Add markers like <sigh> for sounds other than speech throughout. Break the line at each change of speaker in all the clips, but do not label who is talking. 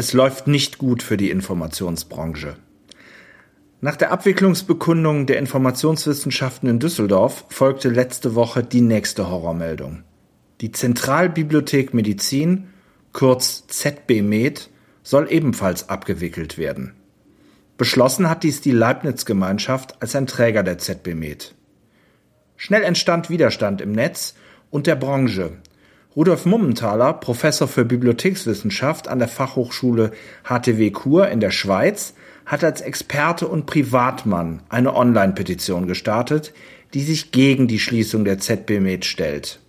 Es läuft nicht gut für die Informationsbranche. Nach der Abwicklungsbekundung der Informationswissenschaften in Düsseldorf folgte letzte Woche die nächste Horrormeldung. Die Zentralbibliothek Medizin, kurz ZBMed, soll ebenfalls abgewickelt werden. Beschlossen hat dies die Leibniz-Gemeinschaft als ein Träger der ZBMed. Schnell entstand Widerstand im Netz und der Branche. Rudolf Mummenthaler, Professor für Bibliothekswissenschaft an der Fachhochschule HTW Kur in der Schweiz, hat als Experte und Privatmann eine Online-Petition gestartet, die sich gegen die Schließung der ZB Med stellt.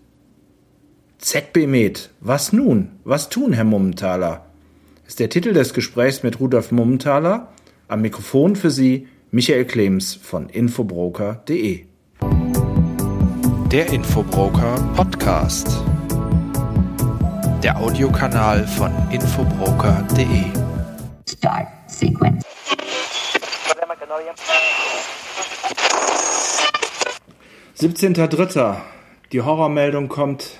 ZB Med, was nun? Was tun, Herr Mummenthaler? Ist der Titel des Gesprächs mit Rudolf Mummenthaler. Am Mikrofon für Sie Michael Klems von infobroker.de.
Der Infobroker Podcast. Der Audiokanal von infobroker.de. Start Sequence.
17.03. Die Horrormeldung kommt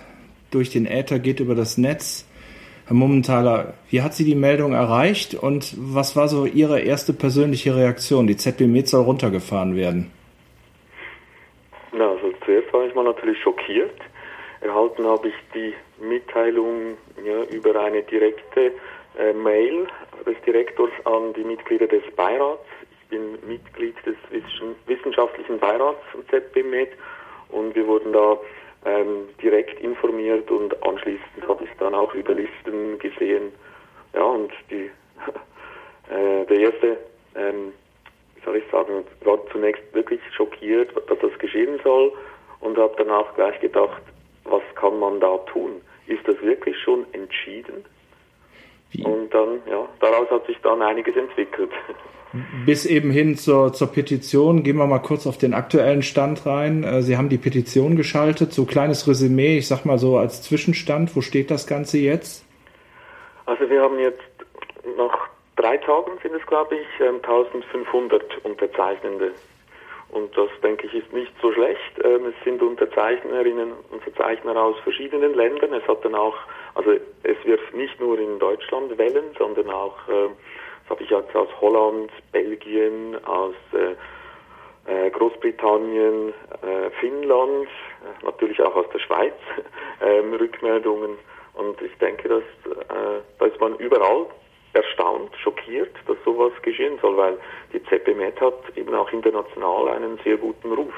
durch den Äther, geht über das Netz. Herr Mummenthaler, wie hat Sie die Meldung erreicht und was war so Ihre erste persönliche Reaktion? Die ZB Med soll runtergefahren werden.
Na, also zuerst war ich mal natürlich schockiert. Erhalten habe ich die Mitteilung ja, über eine direkte äh, Mail des Direktors an die Mitglieder des Beirats bin Mitglied des wissenschaftlichen Beirats von ZBMed und wir wurden da ähm, direkt informiert und anschließend habe ich dann auch über Listen gesehen. Ja, und die, <laughs> äh, der erste, ähm, wie soll ich sagen, war zunächst wirklich schockiert, dass das geschehen soll und habe danach gleich gedacht, was kann man da tun? Ist das wirklich schon entschieden? Wie? Und dann, ja, daraus hat sich dann einiges entwickelt.
Bis eben hin zur, zur Petition. Gehen wir mal kurz auf den aktuellen Stand rein. Äh, Sie haben die Petition geschaltet. So kleines Resümee, ich sag mal so als Zwischenstand. Wo steht das Ganze jetzt?
Also wir haben jetzt nach drei Tagen sind es, glaube ich, 1500 ähm, Unterzeichnende. Und das, denke ich, ist nicht so schlecht. Ähm, es sind Unterzeichnerinnen und Unterzeichner aus verschiedenen Ländern. Es hat dann auch, also es wird nicht nur in Deutschland wählen, sondern auch ähm, habe ich jetzt aus Holland, Belgien, aus äh, äh Großbritannien, äh, Finnland, natürlich auch aus der Schweiz <laughs> ähm, Rückmeldungen. Und ich denke, dass da ist man überall erstaunt, schockiert, dass sowas geschehen soll, weil die ZBMed hat eben auch international einen sehr guten Ruf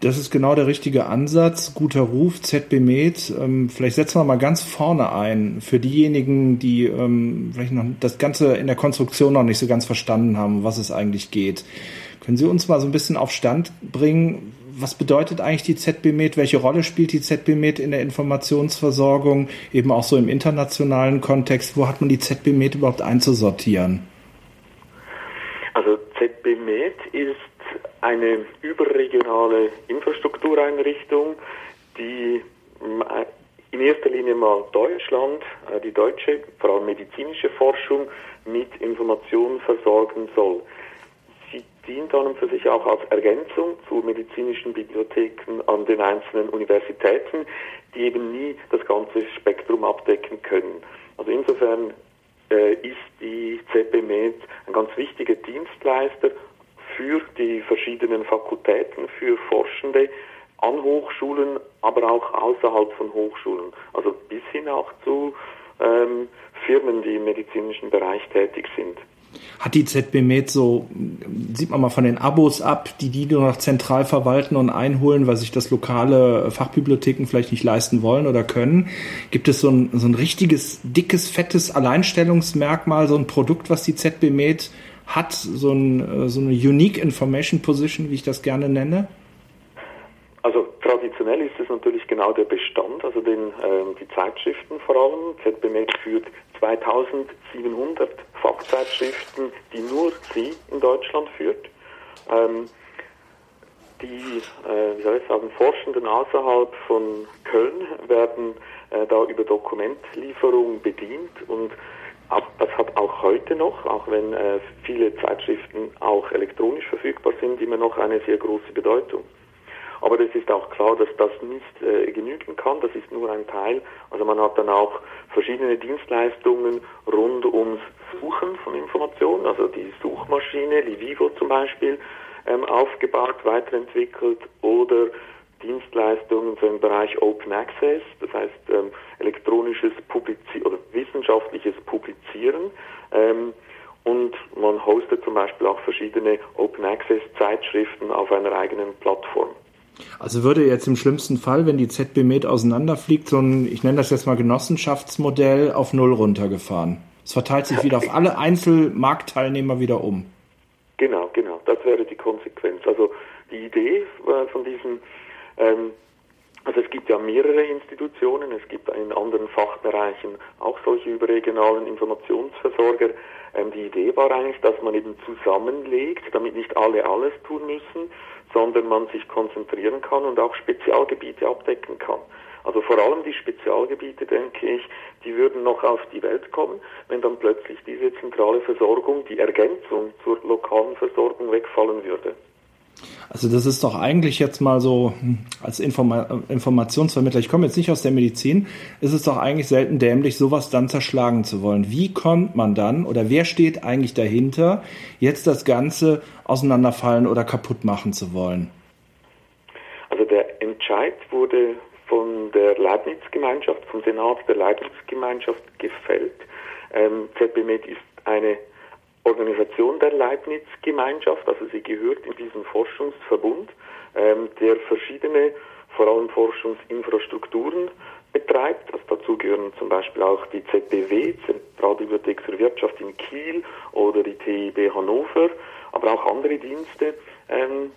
das ist genau der richtige Ansatz. Guter Ruf, ZB Med. Ähm, vielleicht setzen wir mal ganz vorne ein für diejenigen, die ähm, vielleicht noch das Ganze in der Konstruktion noch nicht so ganz verstanden haben, was es eigentlich geht. Können Sie uns mal so ein bisschen auf Stand bringen? Was bedeutet eigentlich die ZB Med? Welche Rolle spielt die ZB Med in der Informationsversorgung? Eben auch so im internationalen Kontext. Wo hat man die ZB Med überhaupt einzusortieren?
Also ZB Med ist eine überregionale Infrastruktureinrichtung, die äh, in erster Linie mal Deutschland, äh, die deutsche, vor allem medizinische Forschung mit Informationen versorgen soll. Dient an und für sich auch als Ergänzung zu medizinischen Bibliotheken an den einzelnen Universitäten, die eben nie das ganze Spektrum abdecken können. Also insofern äh, ist die ZBMed ein ganz wichtiger Dienstleister für die verschiedenen Fakultäten, für Forschende an Hochschulen, aber auch außerhalb von Hochschulen. Also bis hin auch zu ähm, Firmen, die im medizinischen Bereich tätig sind.
Hat die ZB Med so, sieht man mal von den Abos ab, die die nur noch zentral verwalten und einholen, weil sich das lokale Fachbibliotheken vielleicht nicht leisten wollen oder können? Gibt es so ein, so ein richtiges, dickes, fettes Alleinstellungsmerkmal, so ein Produkt, was die ZB Med hat, so, ein, äh, so eine Unique Information Position, wie ich das gerne nenne?
Also traditionell ist es natürlich genau der Bestand, also den, ähm, die Zeitschriften vor allem. ZBMed führt 2700 Fachzeitschriften, die nur sie in Deutschland führt. Ähm, die, äh, wie soll ich sagen, Forschenden außerhalb von Köln werden äh, da über Dokumentlieferung bedient und das hat auch heute noch, auch wenn äh, viele Zeitschriften auch elektronisch verfügbar sind, immer noch eine sehr große Bedeutung. Aber es ist auch klar, dass das nicht äh, genügen kann. Das ist nur ein Teil. Also man hat dann auch verschiedene Dienstleistungen rund ums Suchen von Informationen, also die Suchmaschine, Livivo zum Beispiel, ähm, aufgebaut, weiterentwickelt oder Dienstleistungen im Bereich Open Access, das heißt ähm, elektronisches Publizieren oder wissenschaftliches Publizieren. Ähm, und man hostet zum Beispiel auch verschiedene Open Access Zeitschriften auf einer eigenen Plattform.
Also würde jetzt im schlimmsten Fall, wenn die ZB Med auseinanderfliegt, so ein, ich nenne das jetzt mal Genossenschaftsmodell auf Null runtergefahren. Es verteilt sich wieder auf alle Einzelmarktteilnehmer wieder um.
Genau, genau. Das wäre die Konsequenz. Also die Idee äh, von diesem ähm, also es gibt ja mehrere Institutionen, es gibt in anderen Fachbereichen auch solche überregionalen Informationsversorger. Ähm, die Idee war eigentlich, dass man eben zusammenlegt, damit nicht alle alles tun müssen, sondern man sich konzentrieren kann und auch Spezialgebiete abdecken kann. Also vor allem die Spezialgebiete, denke ich, die würden noch auf die Welt kommen, wenn dann plötzlich diese zentrale Versorgung, die Ergänzung zur lokalen Versorgung wegfallen würde.
Also das ist doch eigentlich jetzt mal so hm, als Informa Informationsvermittler, ich komme jetzt nicht aus der Medizin, ist es doch eigentlich selten dämlich, sowas dann zerschlagen zu wollen. Wie kommt man dann oder wer steht eigentlich dahinter, jetzt das Ganze auseinanderfallen oder kaputt machen zu wollen?
Also der Entscheid wurde von der Leibniz-Gemeinschaft, vom Senat der Leibniz-Gemeinschaft gefällt. Ähm, ZBMed ist eine Organisation der Leibniz-Gemeinschaft, also sie gehört in diesen Forschungsverbund, ähm, der verschiedene, vor allem Forschungsinfrastrukturen betreibt. Also dazu gehören zum Beispiel auch die ZBW, Zentralbibliothek für Wirtschaft in Kiel oder die TIB Hannover, aber auch andere Dienste, ähm,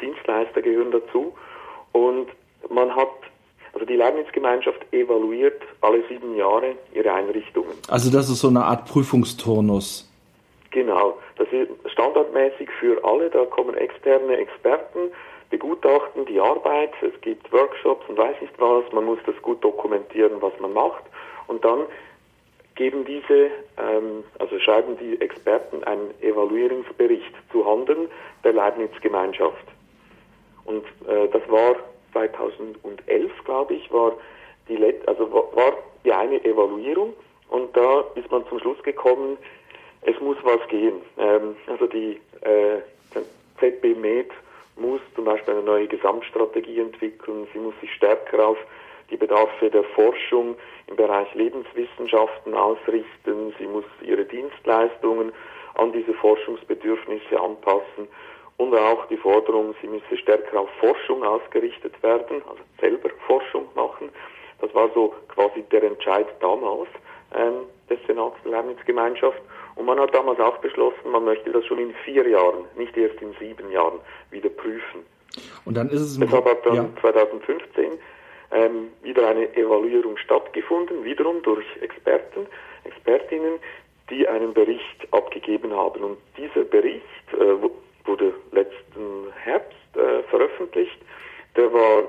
Dienstleister gehören dazu. Und man hat also die Leibniz-Gemeinschaft evaluiert alle sieben Jahre ihre Einrichtungen.
Also das ist so eine Art Prüfungsturnus.
Genau, das ist standardmäßig für alle, da kommen externe Experten, begutachten die Arbeit, es gibt Workshops und weiß nicht was, man muss das gut dokumentieren, was man macht und dann geben diese, ähm, also schreiben die Experten einen Evaluierungsbericht zu Handen der Leibniz-Gemeinschaft. Und äh, das war 2011, glaube ich, war die, Let also war die eine Evaluierung und da ist man zum Schluss gekommen, es muss was gehen. Ähm, also die äh, ZB Med muss zum Beispiel eine neue Gesamtstrategie entwickeln. Sie muss sich stärker auf die Bedarfe der Forschung im Bereich Lebenswissenschaften ausrichten. Sie muss ihre Dienstleistungen an diese Forschungsbedürfnisse anpassen und auch die Forderung, sie müsse stärker auf Forschung ausgerichtet werden, also selber Forschung machen. Das war so quasi der Entscheid damals ähm, des Senats der Leibniz-Gemeinschaft. Und man hat damals auch beschlossen, man möchte das schon in vier Jahren, nicht erst in sieben Jahren, wieder prüfen.
Und dann ist es
Deshalb hat dann ja. 2015 ähm, wieder eine Evaluierung stattgefunden, wiederum durch Experten, Expertinnen, die einen Bericht abgegeben haben. Und dieser Bericht äh, wurde letzten Herbst äh, veröffentlicht. Der war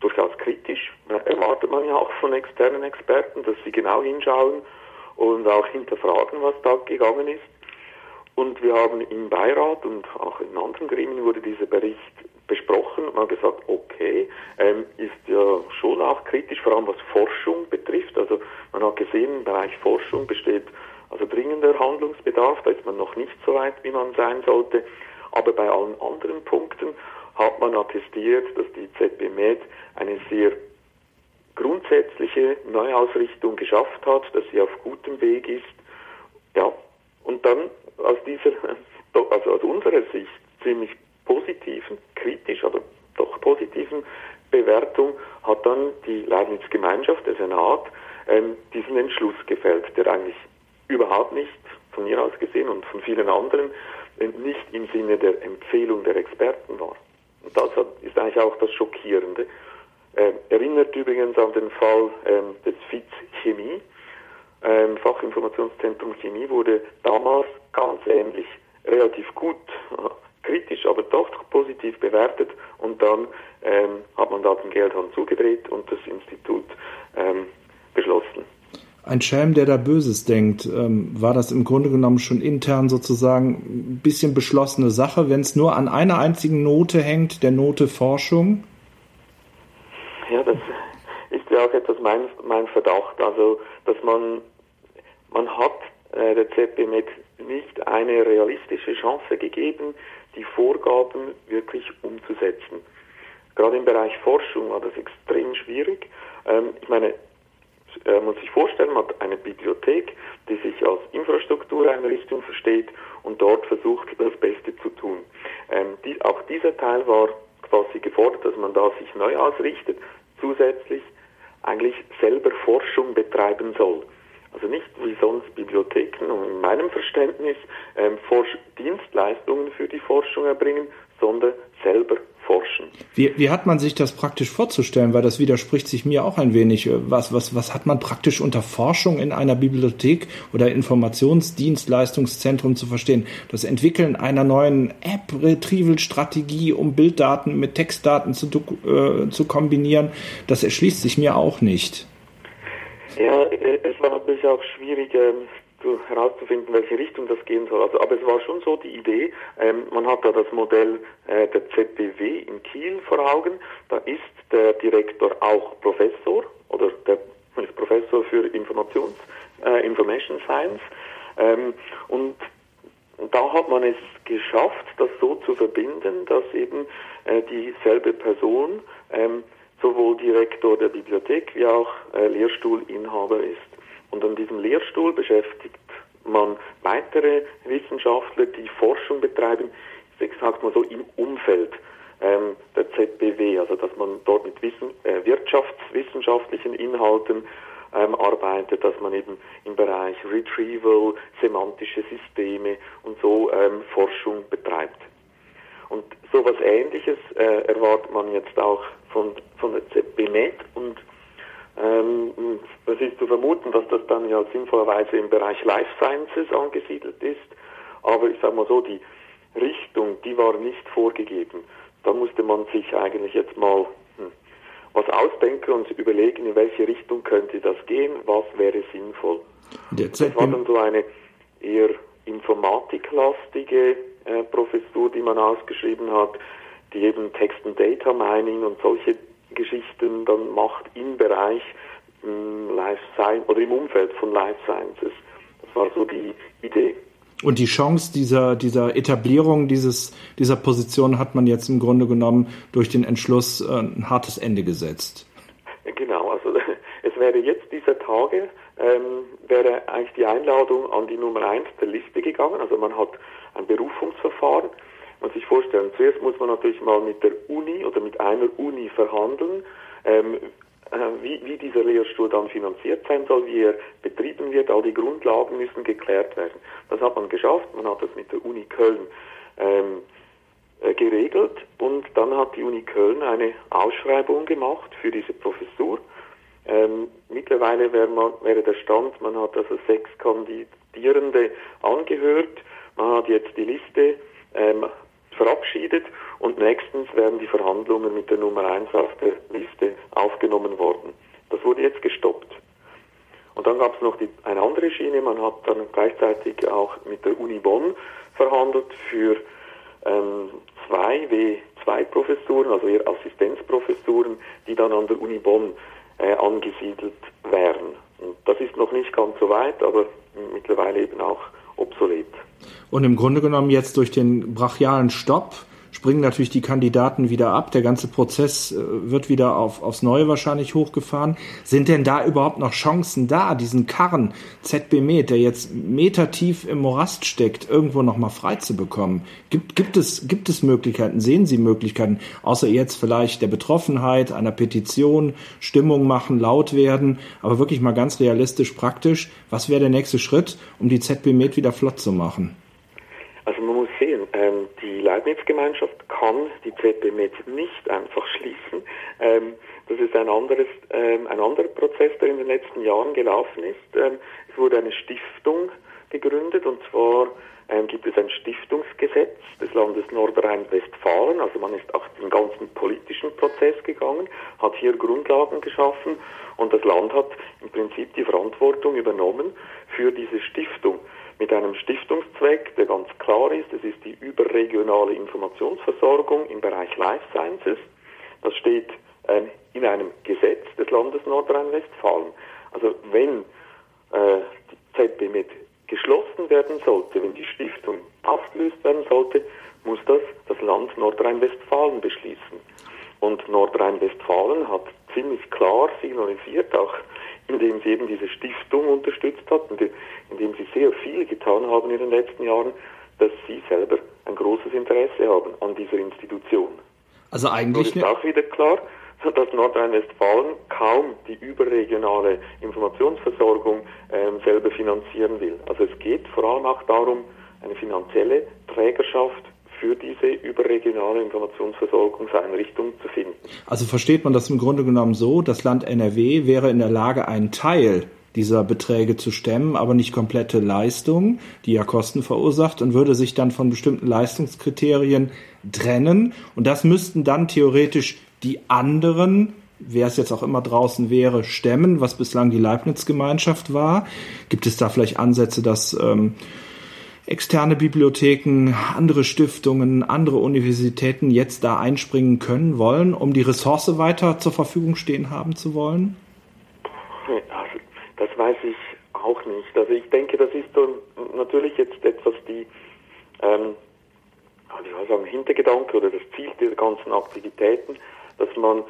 durchaus kritisch. Erwartet man ja auch von externen Experten, dass sie genau hinschauen und auch hinterfragen, was da gegangen ist. Und wir haben im Beirat und auch in anderen Gremien wurde dieser Bericht besprochen und man gesagt, okay, ähm, ist ja schon auch kritisch, vor allem was Forschung betrifft. Also man hat gesehen, im Bereich Forschung besteht also dringender Handlungsbedarf, da ist man noch nicht so weit, wie man sein sollte. Aber bei allen anderen Punkten hat man attestiert, dass die ZB Med eine sehr grundsätzliche Neuausrichtung geschafft hat, dass sie auf gutem Weg ist. Ja, und dann aus dieser, <laughs> also aus unserer Sicht ziemlich positiven, kritisch, aber doch positiven Bewertung hat dann die Leibniz-Gemeinschaft, der Senat, ähm, diesen Entschluss gefällt, der eigentlich überhaupt nicht von mir aus gesehen und von vielen anderen nicht im Sinne der Empfehlung der Experten war. Und das ist eigentlich auch das Schockierende. Äh, erinnert übrigens an den Fall ähm, des FIZ Chemie. Ähm, Fachinformationszentrum Chemie wurde damals ganz ähnlich, relativ gut, äh, <laughs> kritisch, aber doch positiv bewertet und dann ähm, hat man da den Geldhahn zugedreht und das Institut ähm, beschlossen
ein Schelm, der da Böses denkt. Ähm, war das im Grunde genommen schon intern sozusagen ein bisschen beschlossene Sache, wenn es nur an einer einzigen Note hängt, der Note Forschung?
Ja, das ist ja auch etwas mein, mein Verdacht. Also, dass man, man hat äh, der ZBMed nicht eine realistische Chance gegeben, die Vorgaben wirklich umzusetzen. Gerade im Bereich Forschung war das extrem schwierig. Ähm, ich meine, äh, man muss sich vorstellen, man hat eine Bibliothek, die sich als Infrastruktureinrichtung versteht und dort versucht, das Beste zu tun. Ähm, die, auch dieser Teil war quasi gefordert, dass man da sich neu ausrichtet, zusätzlich eigentlich selber Forschung betreiben soll. Also nicht wie sonst Bibliotheken in meinem Verständnis ähm, Dienstleistungen für die Forschung erbringen, sondern selber forschen.
Wie, wie hat man sich das praktisch vorzustellen? Weil das widerspricht sich mir auch ein wenig. Was, was, was hat man praktisch unter Forschung in einer Bibliothek oder Informationsdienstleistungszentrum zu verstehen? Das Entwickeln einer neuen App-Retrieval-Strategie, um Bilddaten mit Textdaten zu, äh, zu kombinieren, das erschließt sich mir auch nicht.
Ja, äh, es war natürlich auch schwierig, ähm, herauszufinden, welche Richtung das gehen soll. Also, aber es war schon so die Idee, ähm, man hat da das Modell äh, der ZBW in Kiel vor Augen. Da ist der Direktor auch Professor oder der ist Professor für Informations, äh, Information Science. Ähm, und da hat man es geschafft, das so zu verbinden, dass eben äh, dieselbe Person ähm, sowohl Direktor der Bibliothek wie auch äh, Lehrstuhlinhaber ist. Und an diesem Lehrstuhl beschäftigt man weitere Wissenschaftler, die Forschung betreiben, ich sage mal so im Umfeld ähm, der ZBW, also dass man dort mit Wissen, äh, wirtschaftswissenschaftlichen Inhalten ähm, arbeitet, dass man eben im Bereich Retrieval, semantische Systeme und so ähm, Forschung betreibt. Und sowas Ähnliches äh, erwartet man jetzt auch von, von der ZBMed und ähm, es ist zu vermuten, dass das dann ja sinnvollerweise im Bereich Life Sciences angesiedelt ist. Aber ich sage mal so, die Richtung, die war nicht vorgegeben. Da musste man sich eigentlich jetzt mal hm, was ausdenken und überlegen, in welche Richtung könnte das gehen, was wäre sinnvoll. Das war dann so eine eher informatiklastige äh, Professur, die man ausgeschrieben hat, die eben Text and Data Mining und solche Geschichten dann macht im Bereich ähm, Life Science oder im Umfeld von Life Sciences. Das war so die Idee.
Und die Chance dieser, dieser Etablierung dieses, dieser Position hat man jetzt im Grunde genommen durch den Entschluss äh, ein hartes Ende gesetzt.
Genau, also <laughs> es wäre jetzt dieser Tage, ähm, wäre eigentlich die Einladung an die Nummer 1 der Liste gegangen. Also man hat ein Berufungsverfahren man sich vorstellen, zuerst muss man natürlich mal mit der Uni oder mit einer Uni verhandeln, ähm, äh, wie, wie dieser Lehrstuhl dann finanziert sein soll, wie er betrieben wird, all die Grundlagen müssen geklärt werden. Das hat man geschafft, man hat das mit der Uni Köln ähm, äh, geregelt. Und dann hat die Uni Köln eine Ausschreibung gemacht für diese Professur. Ähm, mittlerweile wäre, man, wäre der Stand, man hat also sechs Kandidierende angehört, man hat jetzt die Liste ähm, verabschiedet und nächstens werden die Verhandlungen mit der Nummer 1 auf der Liste aufgenommen worden. Das wurde jetzt gestoppt. Und dann gab es noch die, eine andere Schiene, man hat dann gleichzeitig auch mit der Uni Bonn verhandelt für ähm, zwei W2-Professuren, also eher Assistenzprofessuren, die dann an der Uni Bonn äh, angesiedelt wären. Und das ist noch nicht ganz so weit, aber mittlerweile eben auch obsolet.
Und im Grunde genommen jetzt durch den brachialen Stopp springen natürlich die Kandidaten wieder ab. Der ganze Prozess äh, wird wieder auf, aufs Neue wahrscheinlich hochgefahren. Sind denn da überhaupt noch Chancen da, diesen Karren ZB Med, der jetzt metertief im Morast steckt, irgendwo nochmal frei zu bekommen? Gibt, gibt, es, gibt es Möglichkeiten? Sehen Sie Möglichkeiten? Außer jetzt vielleicht der Betroffenheit, einer Petition, Stimmung machen, laut werden, aber wirklich mal ganz realistisch, praktisch. Was wäre der nächste Schritt, um die ZB Med wieder flott zu machen?
Also man muss die Leibniz-Gemeinschaft kann die ZB-Med nicht einfach schließen. Ähm, das ist ein, anderes, ähm, ein anderer Prozess, der in den letzten Jahren gelaufen ist. Ähm, es wurde eine Stiftung gegründet und zwar ähm, gibt es ein Stiftungsgesetz des Landes Nordrhein-Westfalen. Also man ist auch den ganzen politischen Prozess gegangen, hat hier Grundlagen geschaffen und das Land hat im Prinzip die Verantwortung übernommen für diese Stiftung mit einem Stiftungszweck, der ganz klar ist. Es ist die überregionale Informationsversorgung im Bereich Life Sciences. Das steht ähm, in einem Gesetz des Landes Nordrhein-Westfalen. Also wenn äh, die ZBMed geschlossen werden sollte, wenn die Stiftung aufgelöst werden sollte, muss das das Land Nordrhein-Westfalen beschließen. Und Nordrhein-Westfalen hat ziemlich klar signalisiert, auch indem sie eben diese Stiftung unterstützt hat, indem sie sehr viel getan haben in den letzten Jahren, dass sie selber ein großes Interesse haben an dieser Institution.
Also eigentlich.
Und ist auch wieder klar, dass Nordrhein-Westfalen kaum die überregionale Informationsversorgung ähm, selber finanzieren will. Also es geht vor allem auch darum, eine finanzielle Trägerschaft für diese überregionale Informationsversorgungseinrichtung zu finden.
Also versteht man das im Grunde genommen so, das Land NRW wäre in der Lage, einen Teil dieser Beträge zu stemmen, aber nicht komplette Leistung, die ja Kosten verursacht und würde sich dann von bestimmten Leistungskriterien trennen. Und das müssten dann theoretisch die anderen wer es jetzt auch immer draußen wäre, stemmen, was bislang die Leibniz-Gemeinschaft war? Gibt es da vielleicht Ansätze, dass ähm, externe Bibliotheken, andere Stiftungen, andere Universitäten jetzt da einspringen können wollen, um die Ressource weiter zur Verfügung stehen haben zu wollen?
Das weiß ich auch nicht. Also ich denke, das ist so natürlich jetzt etwas die, ähm, ich sagen, Hintergedanke oder das Ziel dieser ganzen Aktivitäten, dass man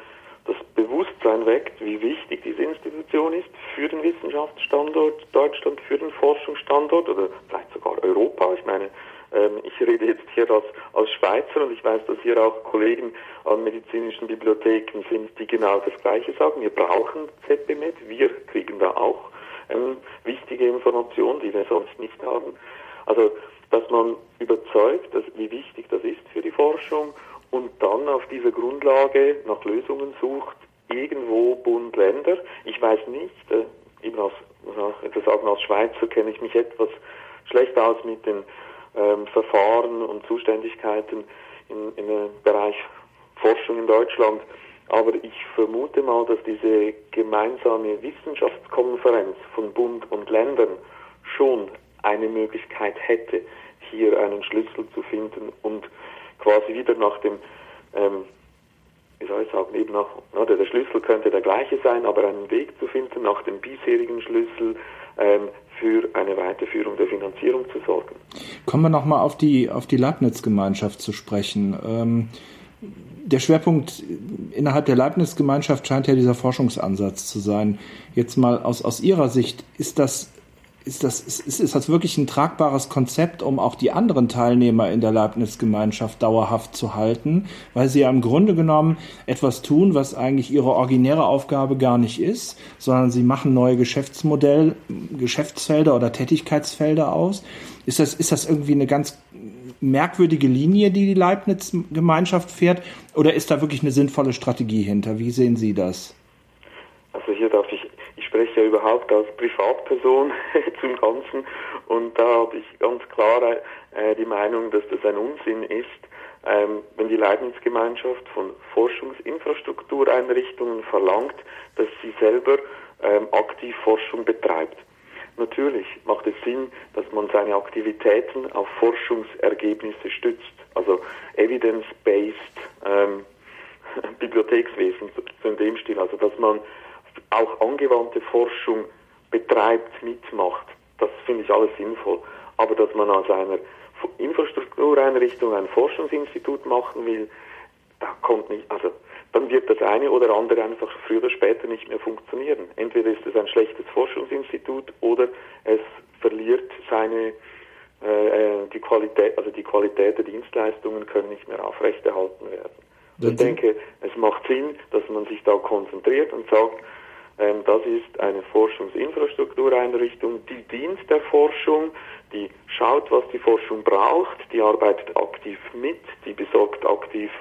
das Bewusstsein weckt, wie wichtig diese Institution ist für den Wissenschaftsstandort Deutschland, für den Forschungsstandort oder vielleicht sogar Europa. Ich meine, ähm, ich rede jetzt hier als, als Schweizer und ich weiß, dass hier auch Kollegen an medizinischen Bibliotheken sind, die genau das Gleiche sagen. Wir brauchen ZBMed, wir kriegen da auch ähm, wichtige Informationen, die wir sonst nicht haben. Also, dass man überzeugt, dass, wie wichtig das ist für die Forschung und dann auf dieser Grundlage nach Lösungen sucht, irgendwo Bund, Länder. Ich weiß nicht, äh, eben als, etwas sagen, als Schweizer kenne ich mich etwas schlecht aus mit den ähm, Verfahren und Zuständigkeiten in, im Bereich Forschung in Deutschland. Aber ich vermute mal, dass diese gemeinsame Wissenschaftskonferenz von Bund und Ländern schon eine Möglichkeit hätte, hier einen Schlüssel zu finden und quasi wieder nach dem, ähm, wie soll ich sagen, eben nach, oder der Schlüssel könnte der gleiche sein, aber einen Weg zu finden, nach dem bisherigen Schlüssel ähm, für eine Weiterführung der Finanzierung zu sorgen.
Kommen wir nochmal auf die, auf die Leibniz-Gemeinschaft zu sprechen. Ähm, der Schwerpunkt innerhalb der Leibniz-Gemeinschaft scheint ja dieser Forschungsansatz zu sein. Jetzt mal aus, aus Ihrer Sicht, ist das ist das, ist, ist das wirklich ein tragbares Konzept, um auch die anderen Teilnehmer in der Leibniz-Gemeinschaft dauerhaft zu halten, weil sie ja im Grunde genommen etwas tun, was eigentlich ihre originäre Aufgabe gar nicht ist, sondern sie machen neue Geschäftsmodell, Geschäftsfelder oder Tätigkeitsfelder aus. Ist das, ist das irgendwie eine ganz merkwürdige Linie, die die Leibniz-Gemeinschaft fährt, oder ist da wirklich eine sinnvolle Strategie hinter? Wie sehen Sie das?
Also hier darf spreche ja überhaupt als Privatperson <laughs> zum Ganzen und da habe ich ganz klar äh, die Meinung, dass das ein Unsinn ist, ähm, wenn die Leibniz-Gemeinschaft von Forschungsinfrastruktureinrichtungen verlangt, dass sie selber ähm, aktiv Forschung betreibt. Natürlich macht es Sinn, dass man seine Aktivitäten auf Forschungsergebnisse stützt, also evidence-based ähm, <laughs> Bibliothekswesen, so in dem Stil, also dass man auch angewandte Forschung betreibt, mitmacht, das finde ich alles sinnvoll. Aber dass man aus einer Infrastruktureinrichtung ein Forschungsinstitut machen will, da kommt nicht, also dann wird das eine oder andere einfach früher oder später nicht mehr funktionieren. Entweder ist es ein schlechtes Forschungsinstitut oder es verliert seine äh, äh die Qualität, also die Qualität der Dienstleistungen können nicht mehr aufrechterhalten werden. Ich denke, es macht Sinn, dass man sich da konzentriert und sagt, das ist eine Forschungsinfrastruktureinrichtung, die dient der Forschung, die schaut, was die Forschung braucht, die arbeitet aktiv mit, die besorgt aktiv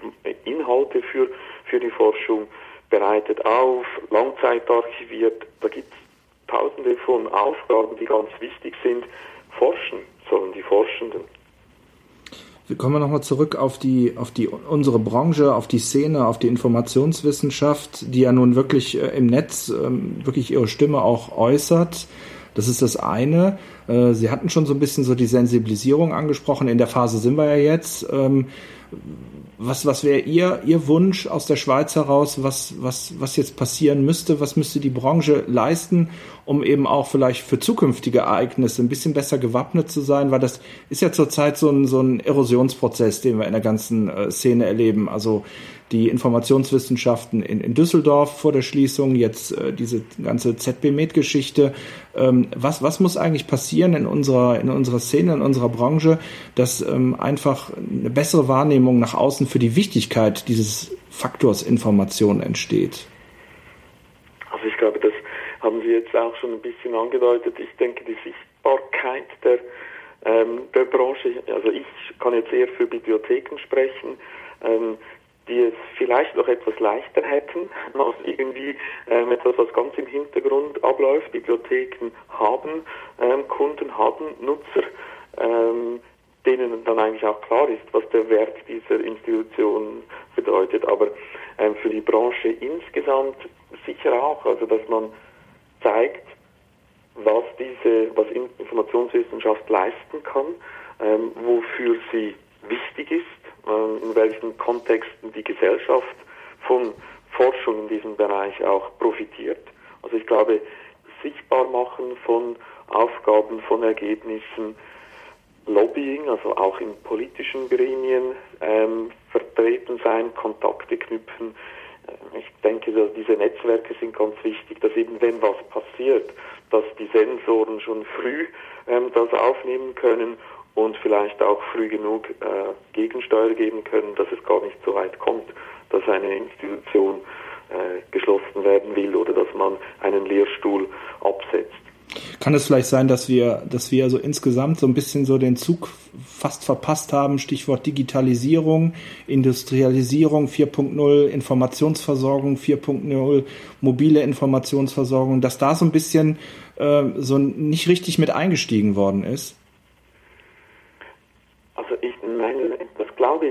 Inhalte für, für die Forschung, bereitet auf, langzeitarchiviert. Da gibt es tausende von Aufgaben, die ganz wichtig sind. Forschen sollen die Forschenden.
Kommen wir nochmal zurück auf die, auf die, unsere Branche, auf die Szene, auf die Informationswissenschaft, die ja nun wirklich äh, im Netz ähm, wirklich ihre Stimme auch äußert. Das ist das eine. Äh, Sie hatten schon so ein bisschen so die Sensibilisierung angesprochen. In der Phase sind wir ja jetzt. Was, was wäre Ihr, Ihr Wunsch aus der Schweiz heraus, was, was, was jetzt passieren müsste? Was müsste die Branche leisten, um eben auch vielleicht für zukünftige Ereignisse ein bisschen besser gewappnet zu sein? Weil das ist ja zurzeit so ein, so ein Erosionsprozess, den wir in der ganzen äh, Szene erleben. Also die Informationswissenschaften in, in Düsseldorf vor der Schließung, jetzt äh, diese ganze ZB-Med-Geschichte. Ähm, was, was muss eigentlich passieren in unserer, in unserer Szene, in unserer Branche, dass ähm, einfach eine bessere Wahrnehmung nach außen für die Wichtigkeit dieses Faktors Information entsteht?
Also ich glaube, das haben Sie jetzt auch schon ein bisschen angedeutet. Ich denke, die Sichtbarkeit der, ähm, der Branche, also ich kann jetzt eher für Bibliotheken sprechen, ähm, die es vielleicht noch etwas leichter hätten, <laughs> als irgendwie ähm, etwas, was ganz im Hintergrund abläuft. Bibliotheken haben ähm, Kunden, haben Nutzer, ähm, denen dann eigentlich auch klar ist, was der Wert dieser Institution bedeutet. Aber ähm, für die Branche insgesamt sicher auch, also dass man zeigt, was diese, was Informationswissenschaft leisten kann, ähm, wofür sie wichtig ist in welchen Kontexten die Gesellschaft von Forschung in diesem Bereich auch profitiert. Also ich glaube, sichtbar machen von Aufgaben, von Ergebnissen, Lobbying, also auch in politischen Gremien ähm, vertreten sein, Kontakte knüpfen. Ähm, ich denke, dass diese Netzwerke sind ganz wichtig, dass eben wenn was passiert, dass die Sensoren schon früh ähm, das aufnehmen können und vielleicht auch früh genug äh, Gegensteuer geben können, dass es gar nicht so weit kommt, dass eine Institution äh, geschlossen werden will oder dass man einen Lehrstuhl absetzt.
Kann es vielleicht sein, dass wir, dass wir also insgesamt so ein bisschen so den Zug fast verpasst haben? Stichwort Digitalisierung, Industrialisierung 4.0, Informationsversorgung 4.0, mobile Informationsversorgung, dass da so ein bisschen äh, so nicht richtig mit eingestiegen worden ist?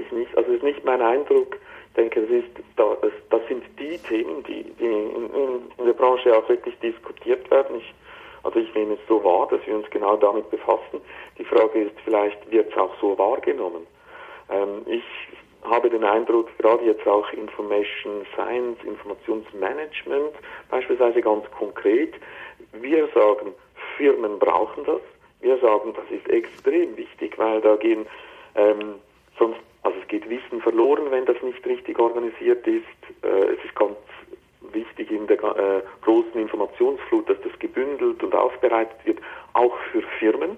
Glaube ich nicht. Also es ist nicht mein Eindruck. Ich denke, das, ist, das, sind die Themen, die, die in, in, der Branche auch wirklich diskutiert werden. Ich, also ich nehme es so wahr, dass wir uns genau damit befassen. Die Frage ist vielleicht, wird es auch so wahrgenommen? Ähm, ich habe den Eindruck, gerade jetzt auch Information Science, Informationsmanagement beispielsweise ganz konkret, wir sagen, Firmen brauchen das. Wir sagen, das ist extrem wichtig, weil da gehen ähm, sonst geht Wissen verloren, wenn das nicht richtig organisiert ist. Äh, es ist ganz wichtig in der äh, großen Informationsflut, dass das gebündelt und aufbereitet wird, auch für Firmen.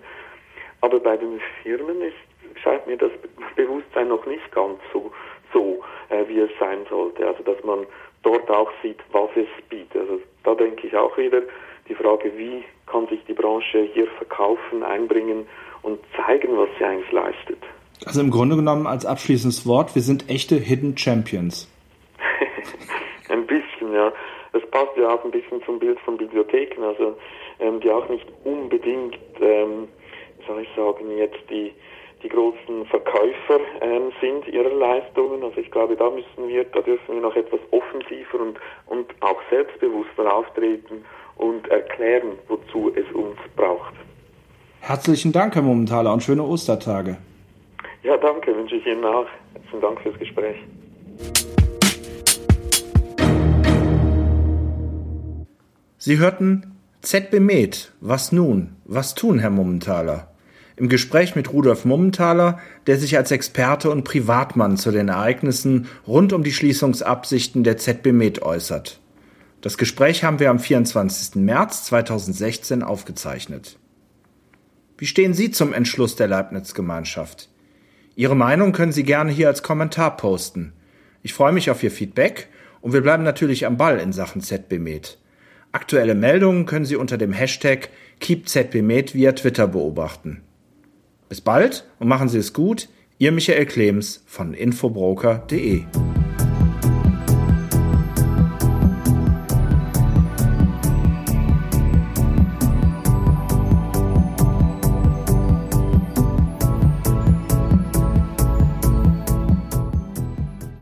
Aber bei den Firmen ist, scheint mir das Bewusstsein noch nicht ganz so, so äh, wie es sein sollte. Also dass man dort auch sieht, was es bietet. Also da denke ich auch wieder die Frage, wie kann sich die Branche hier verkaufen, einbringen und zeigen, was sie eigentlich leistet.
Also im Grunde genommen als abschließendes Wort, wir sind echte Hidden Champions. <laughs>
ein bisschen, ja. Das passt ja auch ein bisschen zum Bild von Bibliotheken, also ähm, die auch nicht unbedingt, ähm, soll ich sagen, jetzt die, die großen Verkäufer ähm, sind ihrer Leistungen. Also ich glaube, da müssen wir, da dürfen wir noch etwas offensiver und, und auch selbstbewusster auftreten und erklären, wozu es uns braucht.
Herzlichen Dank, Herr Momentaler, und schöne Ostertage.
Ja, danke, wünsche ich Ihnen auch. Herzlichen Dank fürs Gespräch.
Sie hörten ZB Med. Was nun? Was tun, Herr Mummentaler? Im Gespräch mit Rudolf Mummentaler, der sich als Experte und Privatmann zu den Ereignissen rund um die Schließungsabsichten der ZB Med äußert. Das Gespräch haben wir am 24. März 2016 aufgezeichnet. Wie stehen Sie zum Entschluss der Leibniz-Gemeinschaft? Ihre Meinung können Sie gerne hier als Kommentar posten. Ich freue mich auf Ihr Feedback und wir bleiben natürlich am Ball in Sachen ZBMed. Aktuelle Meldungen können Sie unter dem Hashtag KeepZBMed via Twitter beobachten. Bis bald und machen Sie es gut. Ihr Michael Klems von infobroker.de